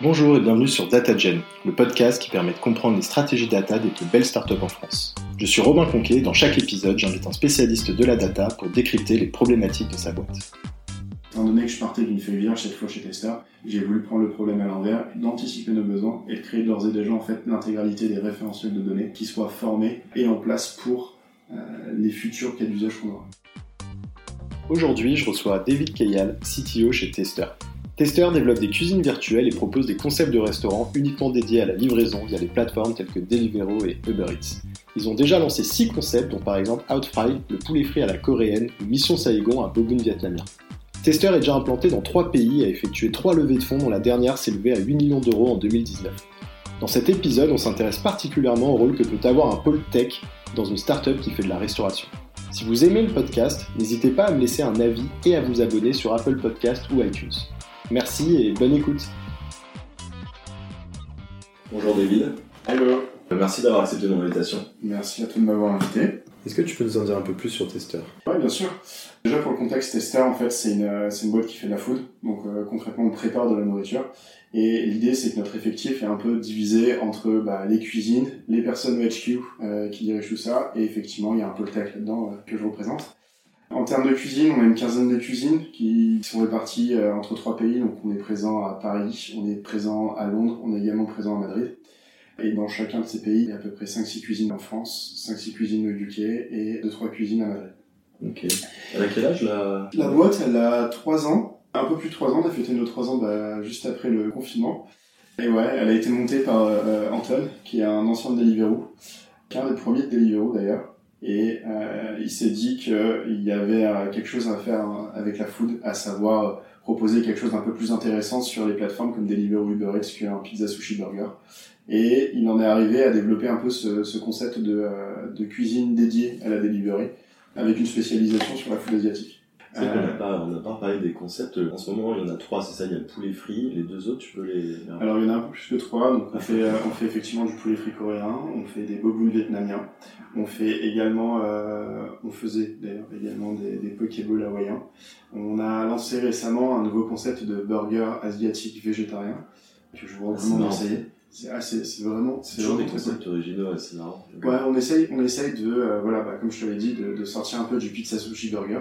Bonjour et bienvenue sur DataGen, le podcast qui permet de comprendre les stratégies data des plus belles startups en France. Je suis Robin Conquet et dans chaque épisode, j'invite un spécialiste de la data pour décrypter les problématiques de sa boîte. Étant donné que je partais d'une feuille vierge cette fois chez Tester, j'ai voulu prendre le problème à l'envers, d'anticiper nos besoins et de créer d'ores et déjà en fait l'intégralité des référentiels de données qui soient formés et en place pour euh, les futurs cas d'usage qu'on aura. Aujourd'hui, je reçois David Kayal, CTO chez Tester. Tester développe des cuisines virtuelles et propose des concepts de restaurants uniquement dédiés à la livraison via des plateformes telles que Deliveroo et Uber Eats. Ils ont déjà lancé 6 concepts, dont par exemple Outfry, le poulet frit à la coréenne, ou Mission Saigon, un boboon vietnamien. Tester est déjà implanté dans 3 pays et a effectué 3 levées de fonds dont la dernière s'est levée à 8 millions d'euros en 2019. Dans cet épisode, on s'intéresse particulièrement au rôle que peut avoir un pôle tech dans une startup qui fait de la restauration. Si vous aimez le podcast, n'hésitez pas à me laisser un avis et à vous abonner sur Apple Podcast ou iTunes. Merci et bonne écoute. Bonjour David. Hello. Merci d'avoir accepté mon invitation. Merci à toi de m'avoir invité. Est-ce que tu peux nous en dire un peu plus sur Tester? Oui, bien sûr. Déjà pour le contexte, Tester, en fait, c'est une, euh, c'est une boîte qui fait de la food. Donc euh, concrètement, on prépare de la nourriture. Et l'idée, c'est que notre effectif est un peu divisé entre bah, les cuisines, les personnes au HQ euh, qui dirigent tout ça, et effectivement, il y a un peu le tech là-dedans euh, que je représente. En termes de cuisine, on a une quinzaine de cuisines qui sont réparties euh, entre trois pays. Donc on est présent à Paris, on est présent à Londres, on est également présent à Madrid. Et dans chacun de ces pays, il y a à peu près 5-6 cuisines en France, 5-6 cuisines au UK et 2-3 cuisines à Madrid. Ok. Elle a quel âge la... La boîte, elle a 3 ans, un peu plus de 3 ans, on a fêté nos 3 ans bah, juste après le confinement. Et ouais, elle a été montée par euh, Anton, qui est un ancien de Deliveroo, qui est un des premiers de Deliveroo d'ailleurs. Et euh, il s'est dit qu'il y avait euh, quelque chose à faire hein, avec la food, à savoir euh, proposer quelque chose d'un peu plus intéressant sur les plateformes comme Deliveroo Uber Eats qu'un pizza sushi burger. Et il en est arrivé à développer un peu ce, ce concept de, euh, de cuisine dédiée à la delivery, avec une spécialisation sur la food asiatique. C'est qu'on Euh, n'a pas, on n'a pas parlé des concepts. En ce moment, il y en a trois, c'est ça, il y a le poulet frit. Les deux autres, tu peux les... Alors il y en a un peu plus que trois, donc on fait, euh, on fait effectivement du poulet frit coréen, on fait des bobounes vietnamiens, on fait également, euh, on faisait d'ailleurs également des, des pokéballs hawaïens. On a lancé récemment un nouveau concept de burger asiatique végétarien que je vous Ah, recommande d'essayer. C'est vraiment, C'est toujours des concepts originaux, c'est marrant. Ouais, on essaye, on essaye de, euh, voilà, bah, comme je te l'ai dit, de, de sortir un peu du pizza sushi burger.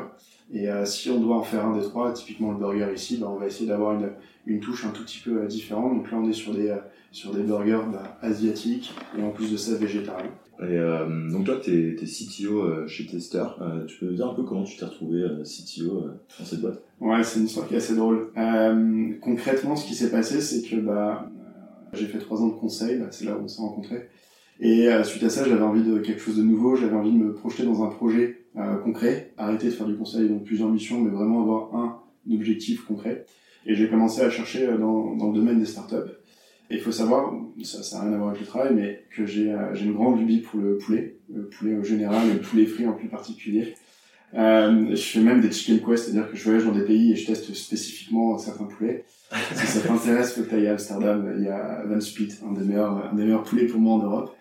Et euh, si on doit en faire un des trois, typiquement le burger ici, bah, on va essayer d'avoir une, une touche un tout petit peu euh, différente. Donc là, on est sur des, euh, sur des burgers bah, asiatiques et en plus de ça végétariens. Et euh, donc toi, t'es es CTO euh, chez Tester. Euh, tu peux nous dire un peu comment tu t'es retrouvé CTO dans cette boîte? Ouais, c'est une histoire qui est assez drôle. Euh, concrètement, ce qui s'est passé, c'est que bah, j'ai fait trois ans de conseil, bah, c'est là où on s'est rencontrés. Et euh, suite à ça, j'avais envie de quelque chose de nouveau, j'avais envie de me projeter dans un projet euh, concret, arrêter de faire du conseil, donc plusieurs missions, mais vraiment avoir un objectif concret. Et j'ai commencé à chercher euh, dans, dans le domaine des startups. Et il faut savoir, ça n'a rien à voir avec le travail, mais que j'ai euh, une grande lubie pour le poulet, le poulet au général, le poulet frit en plus particulier. Euh, je fais même des chicken quests, c'est-à-dire que je voyage dans des pays et je teste spécifiquement certains poulets. si ça t'intéresse, faut que t'ailles à Amsterdam, il y a Van Split, un des meilleurs, un des meilleurs poulets pour moi en Europe.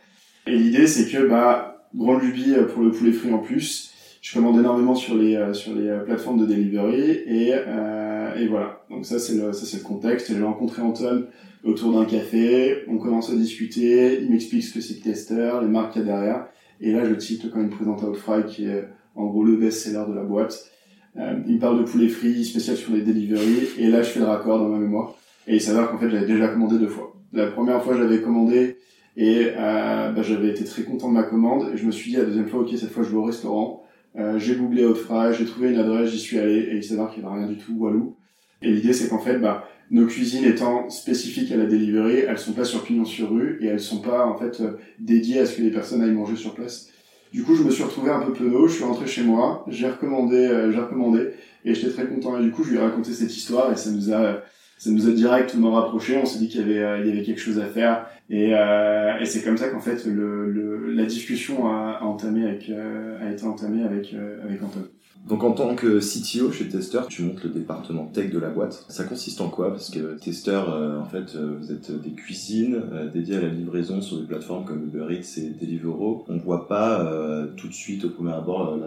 Et l'idée, c'est que, bah, grande lubie pour le poulet frit en plus. Je commande énormément sur les, euh, sur les euh, plateformes de delivery et, euh, et voilà. Donc ça, c'est le, ça, c'est le contexte. J'ai rencontré Anton autour d'un café. On commence à discuter. Il m'explique ce que c'est que Tester, les marques qu'il y a derrière. Et là, je tilte quand il me présente Outfry, qui est en gros le best-seller de la boîte. Euh, il me parle de poulet frit spécial sur les delivery, et là je fais le raccord dans ma mémoire. Et il s'avère qu'en fait j'avais déjà commandé deux fois. La première fois j'avais commandé et euh, bah, j'avais été très content de ma commande et je me suis dit la deuxième fois ok cette fois je vais au restaurant. Euh, j'ai googlé Outfry, j'ai trouvé une adresse, j'y suis allé et il s'avère qu'il n'y avait rien du tout walou. Et l'idée c'est qu'en fait bah, nos cuisines étant spécifiques à la delivery, elles sont pas sur pignon sur rue et elles sont pas en fait euh, dédiées à ce que les personnes aillent manger sur place. Du coup, je me suis retrouvé un peu penaud, je suis rentré chez moi, j'ai recommandé, euh, j'ai recommandé, et j'étais très content. Et du coup, je lui ai raconté cette histoire, et ça nous a, ça nous a directement rapprochés. On s'est dit qu'il y avait, euh, il y avait quelque chose à faire, et, euh, et c'est comme ça qu'en fait, le, le, la discussion a, a entamé avec, euh, a été entamée avec, euh, avec Anton. Donc en tant que CTO chez Tester, tu montes le département tech de la boîte. Ça consiste en quoi? Parce que Tester, euh, en fait, euh, vous êtes des cuisines euh, dédiées à la livraison sur des plateformes comme Uber Eats et Deliveroo. On voit pas euh, tout de suite au premier abord euh,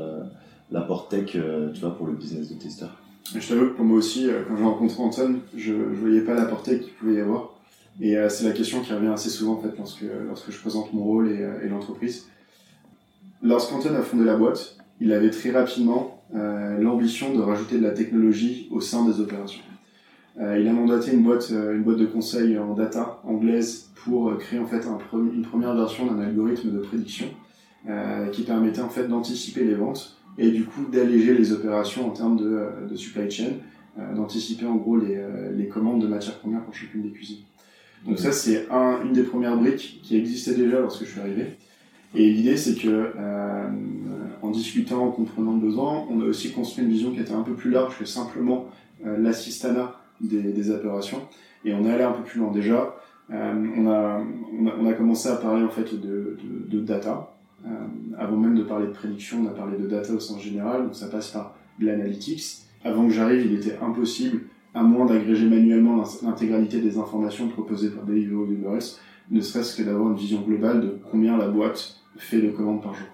la- l'apport tech, tu vois, pour le business de Tester. Je t'avoue que pour moi aussi, euh, quand j'ai rencontré Anton, je, je voyais pas la portée qu'il pouvait y avoir. Et c'est la question qui revient assez souvent en fait lorsque, lorsque je présente mon rôle et, et l'entreprise. Lorsqu'Anton a fondé la boîte, il avait très rapidement l'ambition de rajouter de la technologie au sein des opérations. Euh, il a mandaté une boîte, euh, une boîte de conseil en data anglaise pour euh, créer en fait un une première version d'un algorithme de prédiction qui permettait en fait d'anticiper les ventes et du coup d'alléger les opérations en termes de, de supply chain, d'anticiper en gros les, les, commandes de matières premières pour chacune des cuisines. Donc ça c'est un, une des premières briques qui existait déjà lorsque je suis arrivé. Et l'idée c'est que euh, en discutant, en comprenant le besoin, on a aussi construit une vision qui était un peu plus large que simplement euh, l'assistana des, des, opérations. Et on est allé un peu plus loin déjà. Euh, on, a, on, a, on, a, commencé à parler en fait de, de, de data. Euh, avant même de parler de prédiction, on a parlé de data au sens général. Donc ça passe par l'analytics. Avant que j'arrive, il était impossible, à moins d'agréger manuellement l'intégralité des informations proposées par Deliveroo ou ne serait-ce que d'avoir une vision globale de combien la boîte fait de commandes par jour.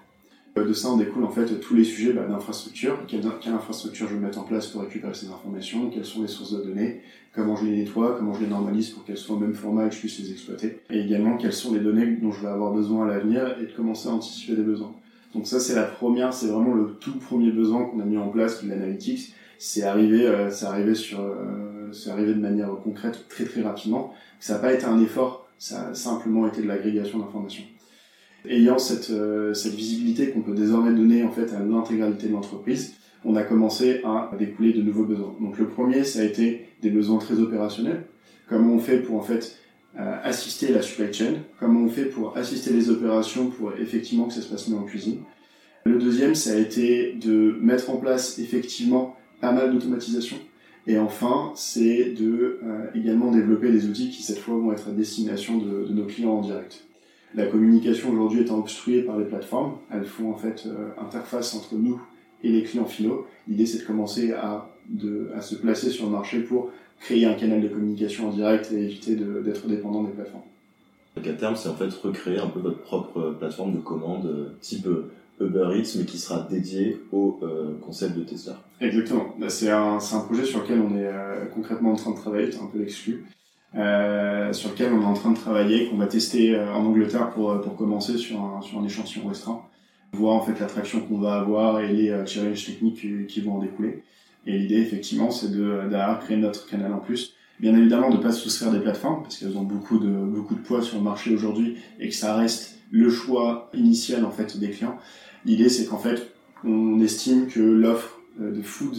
Euh, de ça, on découle en fait tous les sujets bah, d'infrastructure. Quelle, infrastructure je veux mettre en place pour récupérer ces informations? Quelles sont les sources de données? Comment je les nettoie? Comment je les normalise pour qu'elles soient au même format et que je puisse les exploiter? Et également, quelles sont les données dont je vais avoir besoin à l'avenir et de commencer à anticiper des besoins. Donc ça, c'est la première, c'est vraiment le tout premier besoin qu'on a mis en place, est l'analytics. C'est arrivé, euh, c'est arrivé sur, euh, c'est arrivé de manière concrète très très rapidement. Ça n'a pas été un effort, ça a simplement été de l'agrégation d'informations ayant cette, euh, cette visibilité qu'on peut désormais donner en fait à l'intégralité de l'entreprise, on a commencé à découler de nouveaux besoins. Donc le premier, ça a été des besoins très opérationnels. Comment on fait pour en fait euh, assister la supply chain? Comment on fait pour assister les opérations pour effectivement que ça se passe mieux en cuisine? Le deuxième, ça a été de mettre en place effectivement pas mal d'automatisation. Et enfin, c'est de euh, également développer des outils qui cette fois vont être à destination de, de nos clients en direct. La communication aujourd'hui étant obstruée par les plateformes, elles font en fait euh, interface entre nous et les clients finaux. L'idée c'est de commencer à, de, à se placer sur le marché pour créer un canal de communication en direct et éviter d'être dépendant des plateformes. Donc à terme, c'est en fait recréer un peu votre propre plateforme de commande euh, type euh, Uber Eats, mais qui sera dédié au concept de testeur. Exactement. Bah, c'est un, un, projet sur lequel on est concrètement en train de travailler, c'est un peu l'exclu. Euh, sur lequel on est en train de travailler, qu'on va tester euh, en Angleterre pour, euh, pour commencer sur un, sur un échantillon restreint, voir en fait l'attraction qu'on va avoir et les challenges techniques qui, vont en découler. Et l'idée effectivement c'est de d'avoir créer notre canal en plus. Bien évidemment de pas se soustraire des plateformes parce qu'elles ont beaucoup de beaucoup de poids sur le marché aujourd'hui et que ça reste le choix initial en fait des clients. L'idée c'est qu'en fait on estime que l'offre de food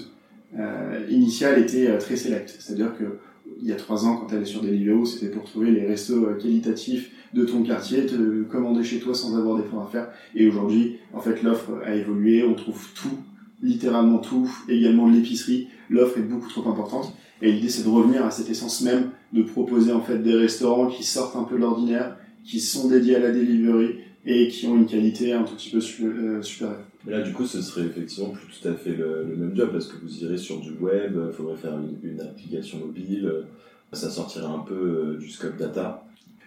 initiale était très select, c'est-à-dire que il y a trois ans, quand elle est sur Deliveroo, c'était pour trouver les restos euh, qualitatifs de ton quartier, te commander chez toi sans avoir d'efforts à faire. Et aujourd'hui, en fait, l'offre a évolué, on trouve tout, littéralement tout, également l'épicerie. L'offre est beaucoup trop importante. Et l'idée, c'est de revenir à cette essence même, de proposer en fait des restaurants qui sortent un peu de l'ordinaire, qui sont dédiés à la delivery et qui ont une qualité un tout petit peu euh, supérieure. Mais là, du coup, ce serait effectivement plus tout à fait le, même job parce que vous irez sur du web, il faudrait faire une, application mobile, euh, ça sortirait un peu euh, du scope data.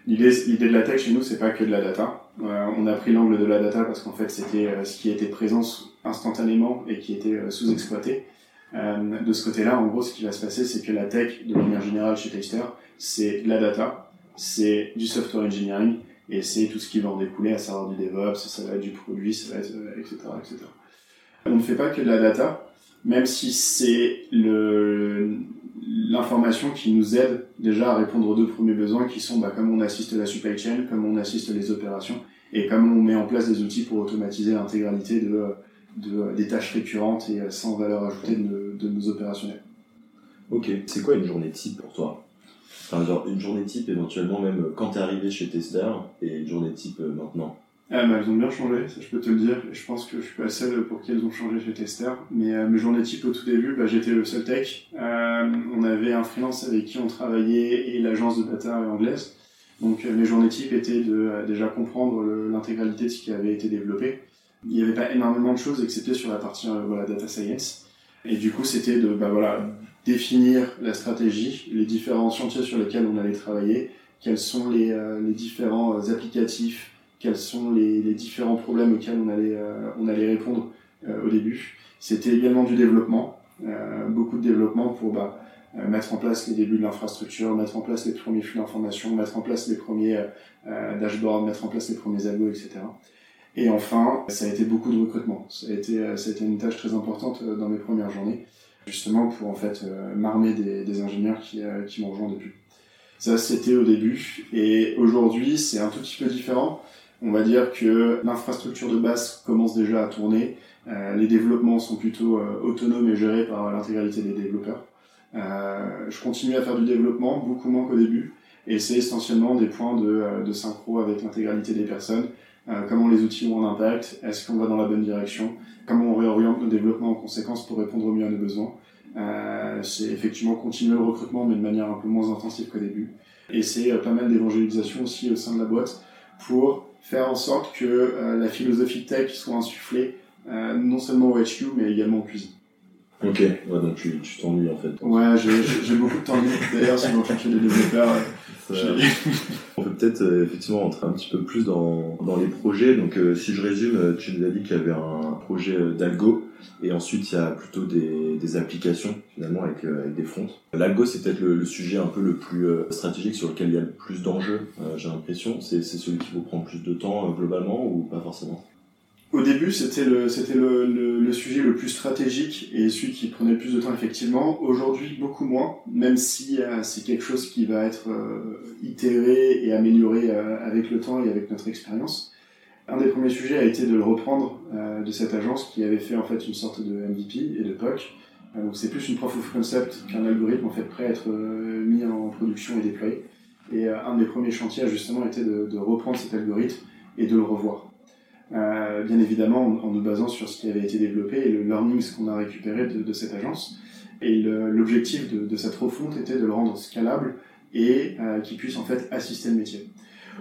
L'idée, de la tech chez nous, c'est pas que de la data. Euh, on a pris l'angle de la data parce qu'en fait, c'était ce qui était présent instantanément et qui était sous-exploité. de ce côté-là, en gros, ce qui va se passer, c'est que la tech, de manière générale chez Taster, c'est la data, c'est du software engineering, et c'est tout ce qui va en découler, à savoir du DevOps, ça va être du produit, ça va etc., euh, etc. On ne fait pas que de la data, même si c'est l'information qui nous aide déjà à répondre aux deux premiers besoins qui sont bah, comment on assiste la supply chain, comment on assiste les opérations et comment on met en place des outils pour automatiser l'intégralité de, de, des tâches récurrentes et sans valeur ajoutée de, de nos opérationnels. Ok, c'est quoi une journée type pour toi? Une journée type éventuellement même euh, quand t'es arrivé chez Tester et une journée type euh, maintenant. Ah bah, elles ont bien changé, ça je peux te le dire. Je pense que je suis pas seul pour qui elles ont changé chez Tester. Mais euh, mes journées type au tout début, bah, j'étais le seul tech. On avait un freelance avec qui on travaillait et l'agence de data anglaise. Donc mes journées type étaient de déjà comprendre l'intégralité de ce qui avait été développé. Il n'y avait pas énormément de choses excepté sur la partie voilà, data science. Et du coup, c'était de bah, voilà, définir la stratégie, les différents chantiers sur lesquels on allait travailler, quels sont les, euh, les différents euh, applicatifs, quels sont les, les, différents problèmes auxquels on allait, euh, on allait répondre au début. C'était également du développement, beaucoup de développement pour bah, mettre en place les débuts de l'infrastructure, mettre en place les premiers flux d'information, mettre en place les premiers dashboards, mettre en place les premiers algos, etc. Et enfin, ça a été beaucoup de recrutement. Ça a été, ça a été une tâche très importante dans mes premières journées, justement pour en fait m'armer des, des, ingénieurs qui, qui m'ont rejoint depuis. Ça, c'était au début. Et aujourd'hui, c'est un tout petit peu différent. On va dire que l'infrastructure de base commence déjà à tourner. Euh, les développements sont plutôt euh, autonomes et gérés par l'intégralité des développeurs. Euh, je continue à faire du développement, beaucoup moins qu'au début. Et c'est essentiellement des points de, de synchro avec l'intégralité des personnes. Comment les outils ont un impact Est-ce qu'on va dans la bonne direction Comment on réoriente nos développements en conséquence pour répondre au mieux à nos besoins euh, c'est effectivement continuer le recrutement, mais de manière un peu moins intensive qu'au début. Et c'est euh, pas mal d'évangélisation aussi au sein de la boîte pour faire en sorte que euh, la philosophie tech soit insufflée non seulement au HQ, mais également en cuisine. Ok, ouais, donc tu t'ennuies en fait. Ouais, j'ai beaucoup de temps libre. D'ailleurs, si vous recherchez des développeurs, on peut peut-être euh, effectivement rentrer un petit peu plus dans, dans les projets. Donc, euh, si je résume, euh, tu nous as dit qu'il y avait un projet d'algo et ensuite il y a plutôt des, des applications finalement avec, avec des fronts. L'algo, c'est peut-être le, sujet un peu le plus stratégique sur lequel il y a le plus d'enjeux, j'ai l'impression. C'est celui qui vous prend plus de temps globalement ou pas forcément? Au début, c'était le, sujet le plus stratégique et celui qui prenait le plus de temps, effectivement. Aujourd'hui, beaucoup moins, même si euh, c'est quelque chose qui va être euh, itéré et amélioré euh, avec le temps et avec notre expérience. Un des premiers sujets a été de le reprendre de cette agence qui avait fait en fait une sorte de MVP et de POC. donc c'est plus une proof of concept qu'un algorithme en fait prêt à être mis en production et déployé. Et un des premiers chantiers a justement été de reprendre cet algorithme et de le revoir. Euh, bien évidemment en, nous basant sur ce qui avait été développé et le learnings qu'on a récupéré de, cette agence. Et l'objectif de, cette refonte était de le rendre scalable et euh, qui puisse en fait assister le métier.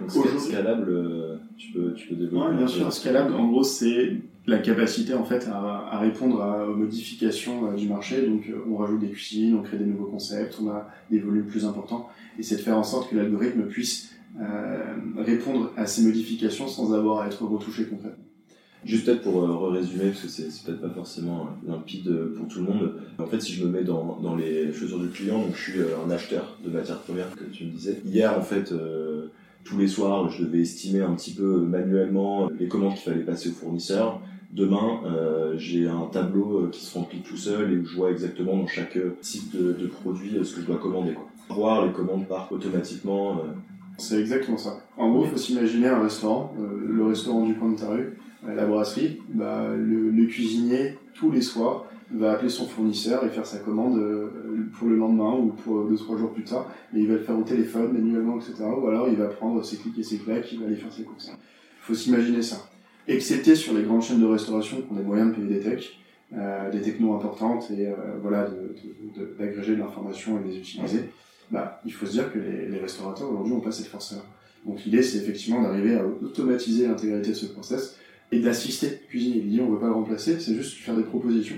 Donc, scalable, euh, tu peux, tu peux développer. Oui, bien sûr, scalable, en gros, c'est la capacité en fait à, à répondre à, aux modifications du marché. Donc, on rajoute des cuisines, on crée des nouveaux concepts, on a des volumes plus importants, et c'est de faire en sorte que l'algorithme puisse euh, répondre à ces modifications sans avoir à être retouché concrètement. Juste peut-être pour euh, résumer, parce que c'est peut-être pas forcément limpide pour tout le monde. En fait, si je me mets dans, les chaussures du client, donc je suis euh, un acheteur de matières premières, que tu me disais. Hier, en fait, tous les soirs, je devais estimer un petit peu manuellement les commandes qu'il fallait passer au fournisseur. Demain, j'ai un tableau qui se remplit tout seul et où je vois exactement dans chaque type de, produit ce que je dois commander. Voir les commandes partent automatiquement c'est exactement ça. En gros, il faut s'imaginer un restaurant, euh, le restaurant du coin de ta rue, euh, la brasserie. Bah, le, cuisinier, tous les soirs, va appeler son fournisseur et faire sa commande euh, pour le lendemain ou pour deux trois jours plus tard. Et il va le faire au téléphone, manuellement, etc. Ou alors il va prendre ses clics et ses claques, il va aller faire ses courses. Il faut s'imaginer ça. Excepté sur les grandes chaînes de restauration qui ont des moyens de payer des techs, des technos importantes et voilà, d'agréger de, de, de l'information et de les utiliser bah, il faut se dire que les, restaurateurs aujourd'hui n'ont pas cette force-là. Donc l'idée, c'est effectivement d'arriver à automatiser l'intégralité de ce process et d'assister le cuisinier. Il dit on ne veut pas le remplacer, c'est juste faire des propositions.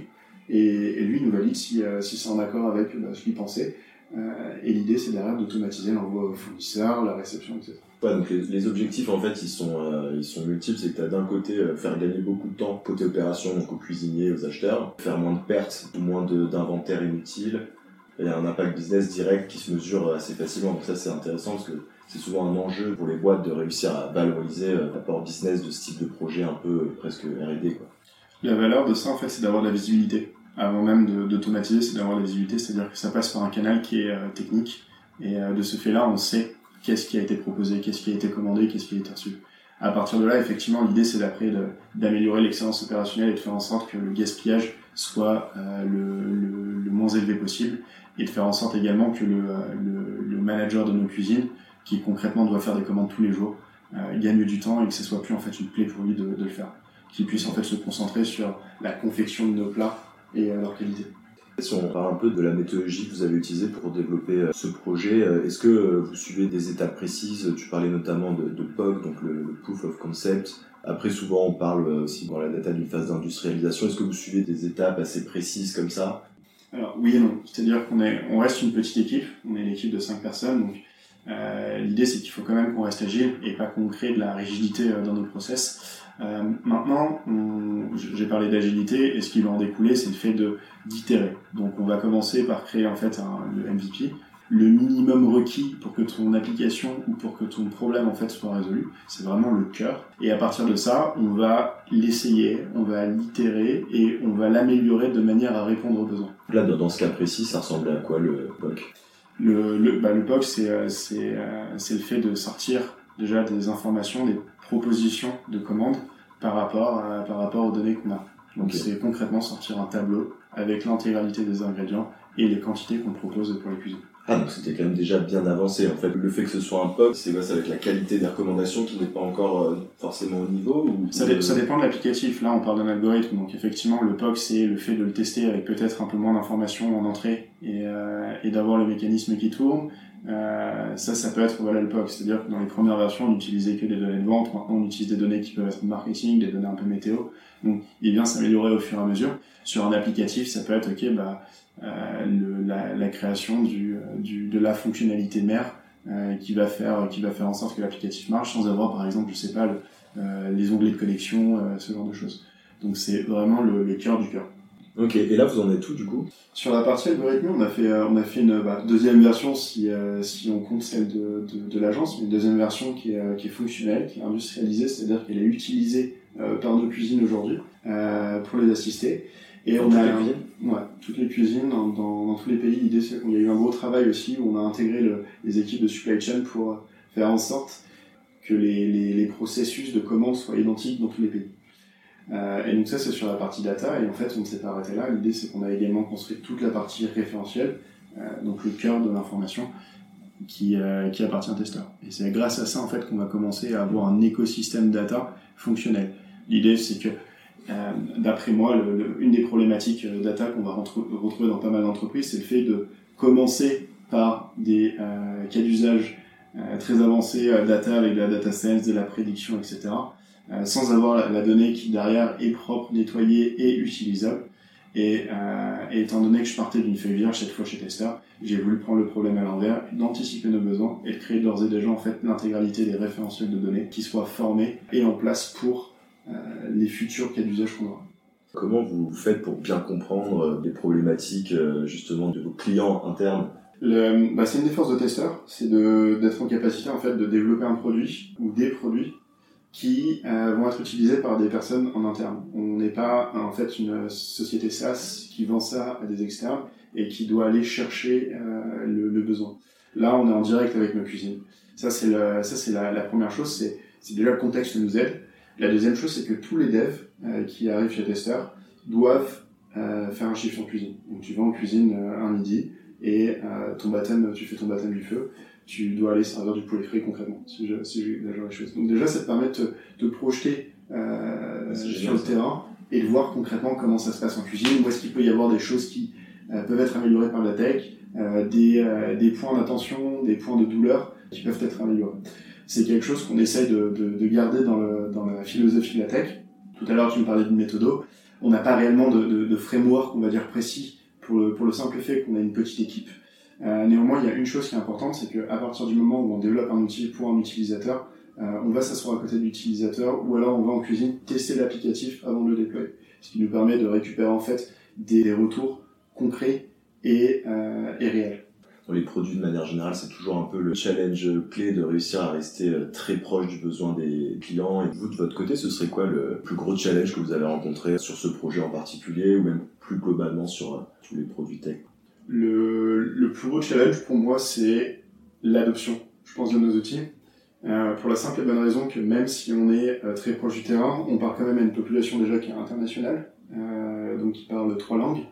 Et, lui nous valide si, euh, si c'est en accord avec bah, ce qu'il pensait. Euh, et l'idée, c'est derrière d'automatiser l'envoi au fournisseur, la réception, etc. Ouais, donc les, objectifs, en fait, ils sont, euh, ils sont multiples. C'est que tu as d'un côté faire gagner beaucoup de temps côté opération, donc aux cuisiniers, aux acheteurs, faire moins de pertes, moins d'inventaire inutile, il y a un impact business direct qui se mesure assez facilement. Donc ça, c'est intéressant parce que c'est souvent un enjeu pour les boîtes de réussir à valoriser euh, l'apport business de ce type de projet un peu euh, presque R&D. La valeur de ça, en fait, c'est d'avoir de la visibilité. Avant même d'automatiser, c'est d'avoir de la visibilité, c'est-à-dire que ça passe par un canal qui est euh, technique. Et de ce fait-là, on sait qu'est-ce qui a été proposé, qu'est-ce qui a été commandé, qu'est-ce qui a été reçu. À partir de là, effectivement, l'idée, c'est d'après d'améliorer l'excellence opérationnelle et de faire en sorte que le gaspillage soit le moins élevé possible et de faire en sorte également que le, le, manager de nos cuisines, qui concrètement doit faire des commandes tous les jours, euh, gagne du temps et que ce soit plus en fait une plaie pour lui de, le faire, qu'il puisse en fait se concentrer sur la confection de nos plats et euh, leur qualité. Si on parle un peu de la méthodologie que vous avez utilisée pour développer euh, ce projet, est-ce que vous suivez des étapes précises? Tu parlais notamment de, de POC, donc le, le, Proof of Concept. Après, souvent, on parle aussi dans la data d'une phase d'industrialisation. Est-ce que vous suivez des étapes assez précises comme ça? Alors oui et non, c'est-à-dire qu'on est, on reste une petite équipe, on est une équipe de 5 personnes, donc euh, l'idée c'est qu'il faut quand même qu'on reste agile et pas qu'on crée de la rigidité euh, dans nos process. Euh, maintenant, j'ai parlé d'agilité et ce qui va en découler, c'est le fait de d'itérer. Donc on va commencer par créer en fait un, le MVP, le minimum requis pour que ton application ou pour que ton problème en fait soit résolu. C'est vraiment le cœur. Et à partir de ça, on va l'essayer, on va l'itérer et on va l'améliorer de manière à répondre aux besoins. Là, dans ce cas précis, ça ressemblait à quoi le POC le, le, bah, le POC, c'est euh, euh, c'est le fait de sortir déjà des informations, des propositions de commandes par rapport, à, par rapport aux données qu'on a. Donc c'est concrètement sortir un tableau avec l'intégralité des ingrédients et les quantités qu'on propose pour les cuisines. Ah, donc c'était quand même déjà bien avancé. En fait, le fait que ce soit un POC, c'est quoi? C'est avec la qualité des recommandations qui n'est pas encore euh, forcément au niveau ou... ça, ça, dépend de l'applicatif. Là, on parle d'un algorithme. Donc effectivement, le POC, c'est le fait de le tester avec peut-être un peu moins d'informations en entrée et, euh, et d'avoir le mécanisme qui tourne. Euh, ça, ça peut être voilà le POC. C'est-à-dire que dans les premières versions, on n'utilisait que des données de vente. Maintenant, on utilise des données qui peuvent être marketing, des données un peu météo. Donc, il vient s'améliorer au fur et à mesure. Sur un applicatif, ça peut être, OK, bah, le, la, la, création du, du, de la fonctionnalité mère euh, qui va faire qui va faire en sorte que l'applicatif marche sans avoir par exemple je sais pas le, euh, les onglets de connexion ce genre de choses. Donc c'est vraiment le, le cœur du cœur. Ok, et là vous en êtes tout du coup? Sur la partie algorithmie, on a fait, on a fait une bah, deuxième version si, si on compte celle de, de, de l'agence, mais une deuxième version qui est, qui est fonctionnelle, qui est industrialisée, c'est-à-dire qu'elle est utilisée par nos cuisines aujourd'hui pour les assister. Et on a ouais, toutes les cuisines dans, dans, tous les pays. L'idée c'est qu'il y a eu un gros travail aussi où on a intégré le, les équipes de supply chain pour faire en sorte que les, les, les processus de commande soient identiques dans tous les pays. Euh, et donc ça c'est sur la partie data et en fait on ne s'est pas arrêté là. L'idée c'est qu'on a également construit toute la partie référentielle, euh, donc le cœur de l'information qui, euh, qui appartient à testeur. Et c'est grâce à ça en fait qu'on va commencer à avoir un écosystème data fonctionnel. L'idée c'est que euh, d'après moi, une des problématiques euh, data qu'on va retrouver dans pas mal d'entreprises, c'est le fait de commencer par des euh, cas d'usage très avancés, data avec de la data science, de la prédiction, etc., sans avoir la, donnée qui derrière est propre, nettoyée et utilisable. Et, et étant donné que je partais d'une feuille vierge cette fois chez Tester, j'ai voulu prendre le problème à l'envers, d'anticiper nos besoins et de créer d'ores et déjà en fait l'intégralité des référentiels de données qui soient formés et en place pour les futurs cas d'usage qu'on aura. Comment vous faites pour bien comprendre euh, les problématiques euh, justement de vos clients internes? Bah c'est une des forces de testeur, c'est d'être en capacité en fait de développer un produit ou des produits qui euh, vont être utilisés par des personnes en interne. On n'est pas en fait une société SaaS qui vend ça à des externes et qui doit aller chercher euh, le, le, besoin. Là, on est en direct avec nos cuisines. Ça c'est ça c'est la, la, première chose, c'est déjà le contexte nous aide. La deuxième chose, c'est que tous les devs euh, qui arrivent chez Tester doivent euh, faire un chiffre en cuisine. Donc tu vas en cuisine euh, un midi et euh, ton baptême, tu fais ton baptême du feu. Tu dois aller servir du poulet frit concrètement, si je, si les choses. Donc déjà, ça te permet de te, projeter sur le terrain et de voir concrètement comment ça se passe en cuisine, où est-ce qu'il peut y avoir des choses qui peuvent être améliorées par la tech, des, des points d'attention, des points de douleur qui peuvent être améliorés c'est quelque chose qu'on essaye de, de, de garder dans, le, dans, la philosophie de la tech. Tout à l'heure, tu me parlais d'une méthode. On n'a pas réellement de, de, de, framework, on va dire, précis pour le, pour le simple fait qu'on a une petite équipe. Euh, néanmoins, il y a une chose qui est importante, c'est qu'à partir du moment où on développe un outil pour un utilisateur, euh, on va s'asseoir à côté de l'utilisateur ou alors on va en cuisine tester l'applicatif avant de le déployer. Ce qui nous permet de récupérer en fait des, retours concrets et, euh, et réels dans les produits de manière générale, c'est toujours un peu le challenge clé de réussir à rester euh, très proche du besoin des clients. Et vous, de votre côté, ce serait quoi le plus gros challenge que vous avez rencontré sur ce projet en particulier ou même plus globalement sur euh, tous les produits tech? Le, plus gros challenge pour moi, c'est l'adoption, je pense, de nos outils. Euh, pour la simple et bonne raison que même si on est très proche du terrain, on parle quand même à une population déjà qui est internationale, donc qui parle trois langues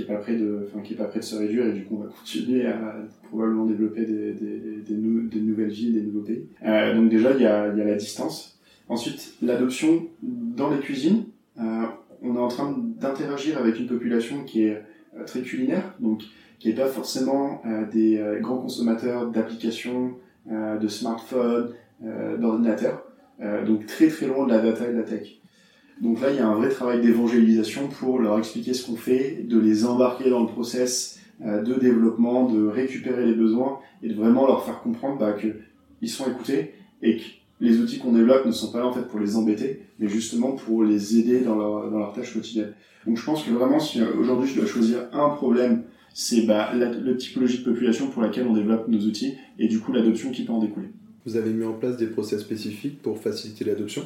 qui est pas prêt de, enfin, qui est pas prêt de se réduire et du coup on va continuer à probablement développer des, nouvelles villes, des nouveaux pays. Euh, donc déjà il y a, la distance. Ensuite l'adoption dans les cuisines. Euh, on est en train d'interagir avec une population qui est euh, très culinaire, donc qui n'est pas forcément des grands consommateurs d'applications, de smartphones, d'ordinateurs, donc très très loin de la data et de la tech. Donc là, il y a un vrai travail d'évangélisation pour leur expliquer ce qu'on fait, de les embarquer dans le process euh, de développement, de récupérer les besoins et de vraiment leur faire comprendre bah, qu'ils sont écoutés et les outils qu'on développe ne sont pas là en fait pour les embêter, mais justement pour les aider dans leur, tâche quotidienne. Donc je pense que vraiment, si aujourd'hui je dois choisir un problème, c'est bah, la, la, typologie de population pour laquelle on développe nos outils et du coup l'adoption qui peut en découler. Vous avez mis en place des process spécifiques pour faciliter l'adoption?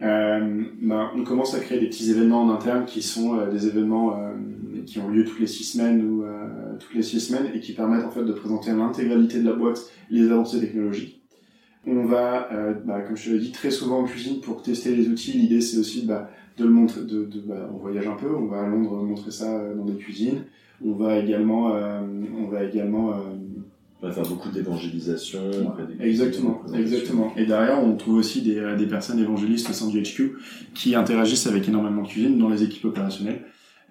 Euh, bah, on commence à créer des petits événements en interne qui sont euh, des événements euh, qui ont lieu toutes les six semaines ou euh, toutes les six semaines et qui permettent en fait de présenter l'intégralité de la boîte les avancées technologiques. On va, euh, bah, comme je te l'ai dit, très souvent en cuisine pour tester les outils. L'idée c'est aussi bah, de le montrer. De, de bah, on voyage un peu, on va à Londres montrer ça dans des cuisines. On va également, on va également va faire beaucoup d'évangélisation. Exactement, exactement. Et derrière, on trouve aussi des, des, personnes évangélistes au sein du HQ qui interagissent avec énormément de cuisine dans les équipes opérationnelles,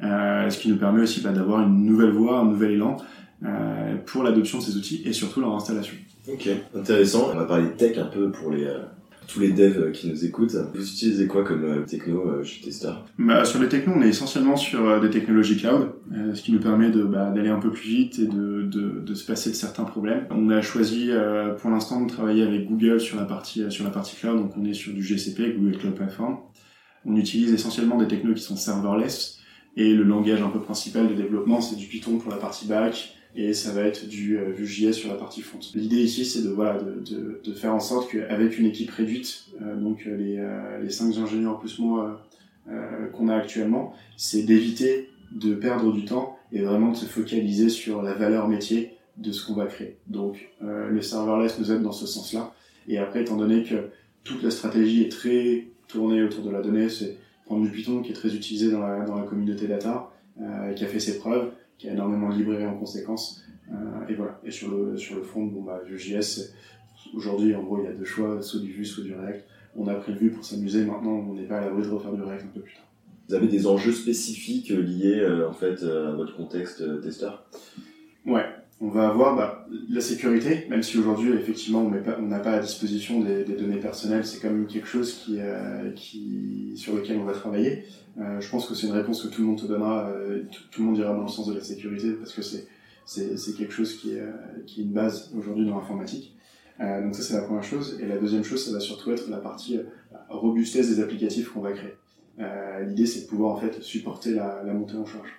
euh, ce qui nous permet aussi bah, d'avoir une nouvelle voie, un nouvel élan euh, pour l'adoption de ces outils et surtout leur installation. Ok, intéressant. On va parler tech un peu pour les, euh, tous les devs qui nous écoutent. Vous utilisez quoi comme euh, techno euh, chez Tester bah, Sur les technos, on est essentiellement sur euh, des technologies cloud, ce qui nous permet bah, d'aller un peu plus vite et de, de, de, se passer de certains problèmes. On a choisi pour l'instant de travailler avec Google sur la partie sur la partie cloud, donc on est sur du GCP, Google Cloud Platform. On utilise essentiellement des technos qui sont serverless et le langage un peu principal de développement c'est du Python pour la partie back et ça va être du euh, Vue.js sur la partie front. L'idée ici, c'est de, voilà, de, de, faire en sorte qu'avec une équipe réduite, euh, donc euh, les, euh, les cinq ingénieurs plus moi euh, qu'on a actuellement, c'est d'éviter de perdre du temps et vraiment de se focaliser sur la valeur métier de ce qu'on va créer. Donc le serverless nous aide dans ce sens-là. Et après, étant donné que toute la stratégie est très tournée autour de la donnée, c'est prendre du Python qui est très utilisé dans la, dans la communauté data, qui a fait ses preuves, qui a énormément de librairies en conséquence. Euh, et voilà. Et sur le, sur le front, bon, bah, Vue.js, aujourd'hui, en gros, il y a deux choix, soit du Vue, soit du React. On a pris le Vue pour s'amuser, maintenant, on n'est pas à l'abri de refaire du React un peu plus tard. Vous avez des enjeux spécifiques liés, euh, en fait, à votre contexte euh, testeur? Ouais. On va avoir bah, la sécurité, même si aujourd'hui, effectivement, on n'a pas à disposition des, des données personnelles, c'est quand même quelque chose qui, euh, qui, sur lequel on va travailler. Euh, je pense que c'est une réponse que tout le monde te donnera, euh, tout, tout, le monde ira dans le sens de la sécurité, parce que c'est c'est quelque chose qui est, qui est une base aujourd'hui dans l'informatique. Donc ça, c'est la première chose. Et la deuxième chose, ça va surtout être la partie robustesse des applicatifs qu'on va créer. L'idée, c'est de pouvoir en fait supporter la, la montée en charge.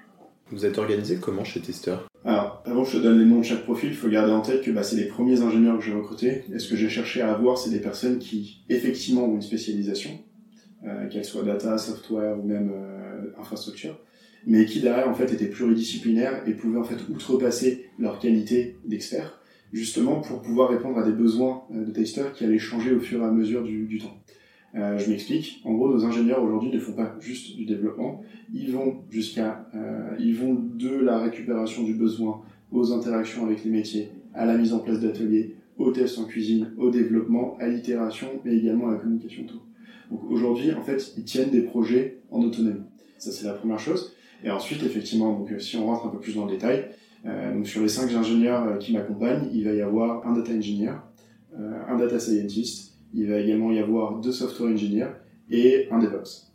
Vous êtes organisé comment chez Tester? Alors, avant que je te donne les noms de chaque profil, il faut garder en tête que bah, c'est les premiers ingénieurs que j'ai recrutés. Et ce que j'ai cherché à avoir, c'est des personnes qui, effectivement, ont une spécialisation, euh, qu'elle soit data, software ou même euh, infrastructure, mais qui, derrière, en fait, étaient pluridisciplinaires et pouvaient, en fait, outrepasser leur qualité d'expert, justement pour pouvoir répondre à des besoins euh, de testeurs qui allaient changer au fur et à mesure du, du temps. Euh, je m'explique. En gros, nos ingénieurs aujourd'hui ne font pas juste du développement. Ils vont jusqu'à, euh, ils vont de la récupération du besoin aux interactions avec les métiers, à la mise en place d'ateliers, aux tests en cuisine, au développement, à l'itération, mais également à la communication autour. Donc aujourd'hui, en fait, ils tiennent des projets en autonomie. Ça, c'est la première chose. Et ensuite, effectivement, donc si on rentre un peu plus dans le détail, euh, donc sur les cinq ingénieurs euh, qui m'accompagnent, il va y avoir un data engineer, euh, un data scientist, il va également y avoir deux software engineers et un DevOps.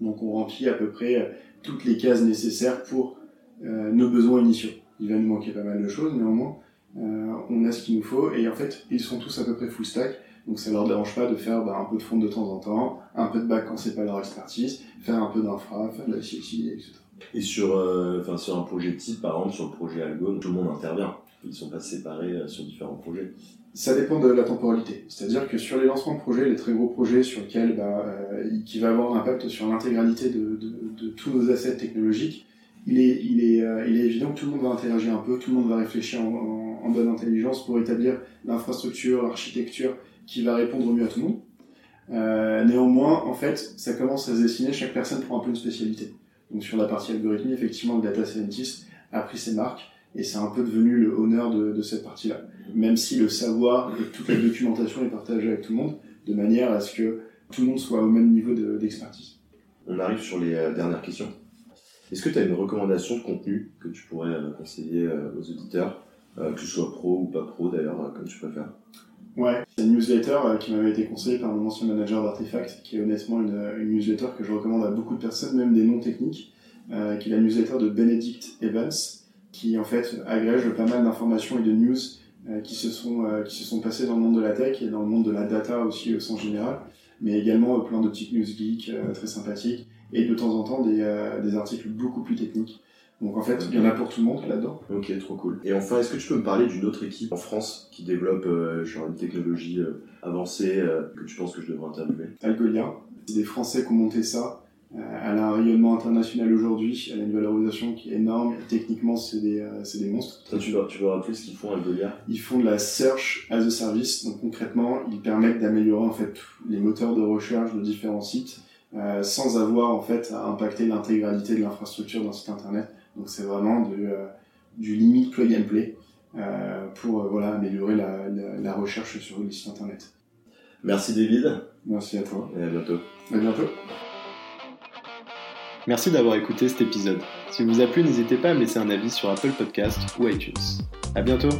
Donc on remplit à peu près toutes les cases nécessaires pour euh, nos besoins initiaux. Il va nous manquer pas mal de choses, néanmoins, euh, on a ce qu'il nous faut, et en fait, ils sont tous à peu près full stack, donc ça leur dérange pas de faire bah, un peu de front de temps en temps, un peu de back quand c'est pas leur expertise, faire un peu d'infra, faire de la CI, etc. Et sur, euh, sur un projet type, par exemple, sur le projet Algo, tout le monde intervient. Ils sont pas séparés euh, sur différents projets. Ça dépend de la temporalité. C'est-à-dire que sur les lancements de projets, les très gros projets sur lesquels, bah, euh, qui va avoir un impact sur l'intégralité de, de, de, tous nos assets technologiques, il est, il, est, euh, il est évident que tout le monde va interagir un peu, tout le monde va réfléchir en, en, bonne intelligence pour établir l'infrastructure, l'architecture qui va répondre au mieux à tout le monde. Euh, néanmoins, en fait, ça commence à se dessiner, chaque personne prend un peu une spécialité. Donc sur la partie algorithmie, effectivement, le data scientist a pris ses marques et c'est un peu devenu le honneur de, de cette partie-là. Même si le savoir et toute la documentation est partagée avec tout le monde, de manière à ce que tout le monde soit au même niveau d'expertise. On arrive sur les euh, dernières questions. Est-ce que tu as une recommandation de contenu que tu pourrais euh, conseiller euh, aux auditeurs, que ce soit pro ou pas pro d'ailleurs, comme tu préfères? Ouais, c'est une newsletter qui m'avait été conseillée par mon ancien manager d'Artefact, qui est honnêtement une, une, newsletter que je recommande à beaucoup de personnes, même des non techniques, euh, qui est la newsletter de Benedict Evans, qui en fait agrège pas mal d'informations et de news qui se sont qui se sont passés dans le monde de la tech et dans le monde de la data aussi au sens général, mais également plein de petites news geeks très sympathiques et de temps en temps des, des articles beaucoup plus techniques. Donc en fait, il y en a pour tout le monde là-dedans. Ok, trop cool. Et enfin, est-ce que tu peux me parler d'une autre équipe en France qui développe genre une technologie avancée que tu penses que je devrais interviewer? Algolia. C'est des Français qui ont monté ça. Euh, elle a un rayonnement international aujourd'hui, elle a une valorisation qui est énorme, techniquement c'est des, euh, des, monstres. tu, veux, tu veux rappeler ce qu'ils font Algolia Ils font de la search as a service, donc concrètement ils permettent d'améliorer en fait les moteurs de recherche de différents sites euh, sans avoir en fait à impacter l'intégralité de l'infrastructure d'un site internet. Donc c'est vraiment de, du limit plug and play pour voilà, améliorer la, la, la recherche sur les sites internet. Merci David. Merci à toi. Et à bientôt. À bientôt. Merci d'avoir écouté cet épisode. Si vous a plu, n'hésitez pas à me laisser un avis sur Apple Podcast ou iTunes. À bientôt